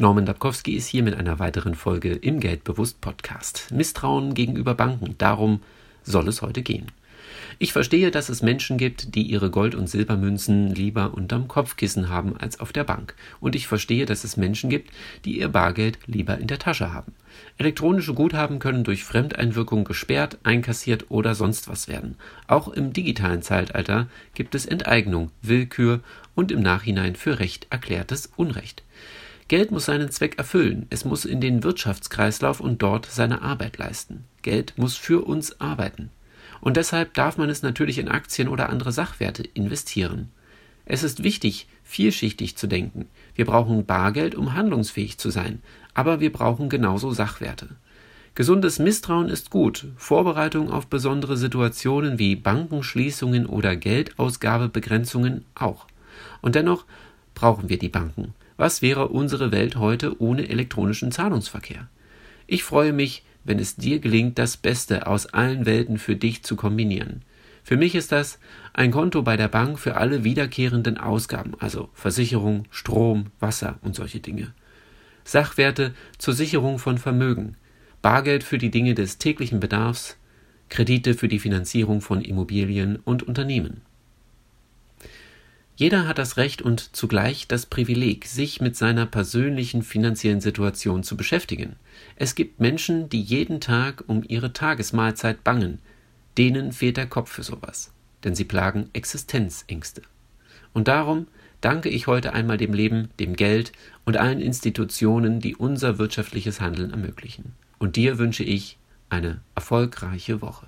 Norman Dabkowski ist hier mit einer weiteren Folge im Geldbewusst Podcast. Misstrauen gegenüber Banken, darum soll es heute gehen. Ich verstehe, dass es Menschen gibt, die ihre Gold- und Silbermünzen lieber unterm Kopfkissen haben als auf der Bank. Und ich verstehe, dass es Menschen gibt, die ihr Bargeld lieber in der Tasche haben. Elektronische Guthaben können durch Fremdeinwirkung gesperrt, einkassiert oder sonst was werden. Auch im digitalen Zeitalter gibt es Enteignung, Willkür und im Nachhinein für Recht erklärtes Unrecht. Geld muss seinen Zweck erfüllen, es muss in den Wirtschaftskreislauf und dort seine Arbeit leisten. Geld muss für uns arbeiten. Und deshalb darf man es natürlich in Aktien oder andere Sachwerte investieren. Es ist wichtig, vielschichtig zu denken. Wir brauchen Bargeld, um handlungsfähig zu sein, aber wir brauchen genauso Sachwerte. Gesundes Misstrauen ist gut, Vorbereitung auf besondere Situationen wie Bankenschließungen oder Geldausgabebegrenzungen auch. Und dennoch brauchen wir die Banken. Was wäre unsere Welt heute ohne elektronischen Zahlungsverkehr? Ich freue mich, wenn es dir gelingt, das Beste aus allen Welten für dich zu kombinieren. Für mich ist das ein Konto bei der Bank für alle wiederkehrenden Ausgaben, also Versicherung, Strom, Wasser und solche Dinge. Sachwerte zur Sicherung von Vermögen, Bargeld für die Dinge des täglichen Bedarfs, Kredite für die Finanzierung von Immobilien und Unternehmen. Jeder hat das Recht und zugleich das Privileg, sich mit seiner persönlichen finanziellen Situation zu beschäftigen. Es gibt Menschen, die jeden Tag um ihre Tagesmahlzeit bangen. Denen fehlt der Kopf für sowas, denn sie plagen Existenzängste. Und darum danke ich heute einmal dem Leben, dem Geld und allen Institutionen, die unser wirtschaftliches Handeln ermöglichen. Und dir wünsche ich eine erfolgreiche Woche.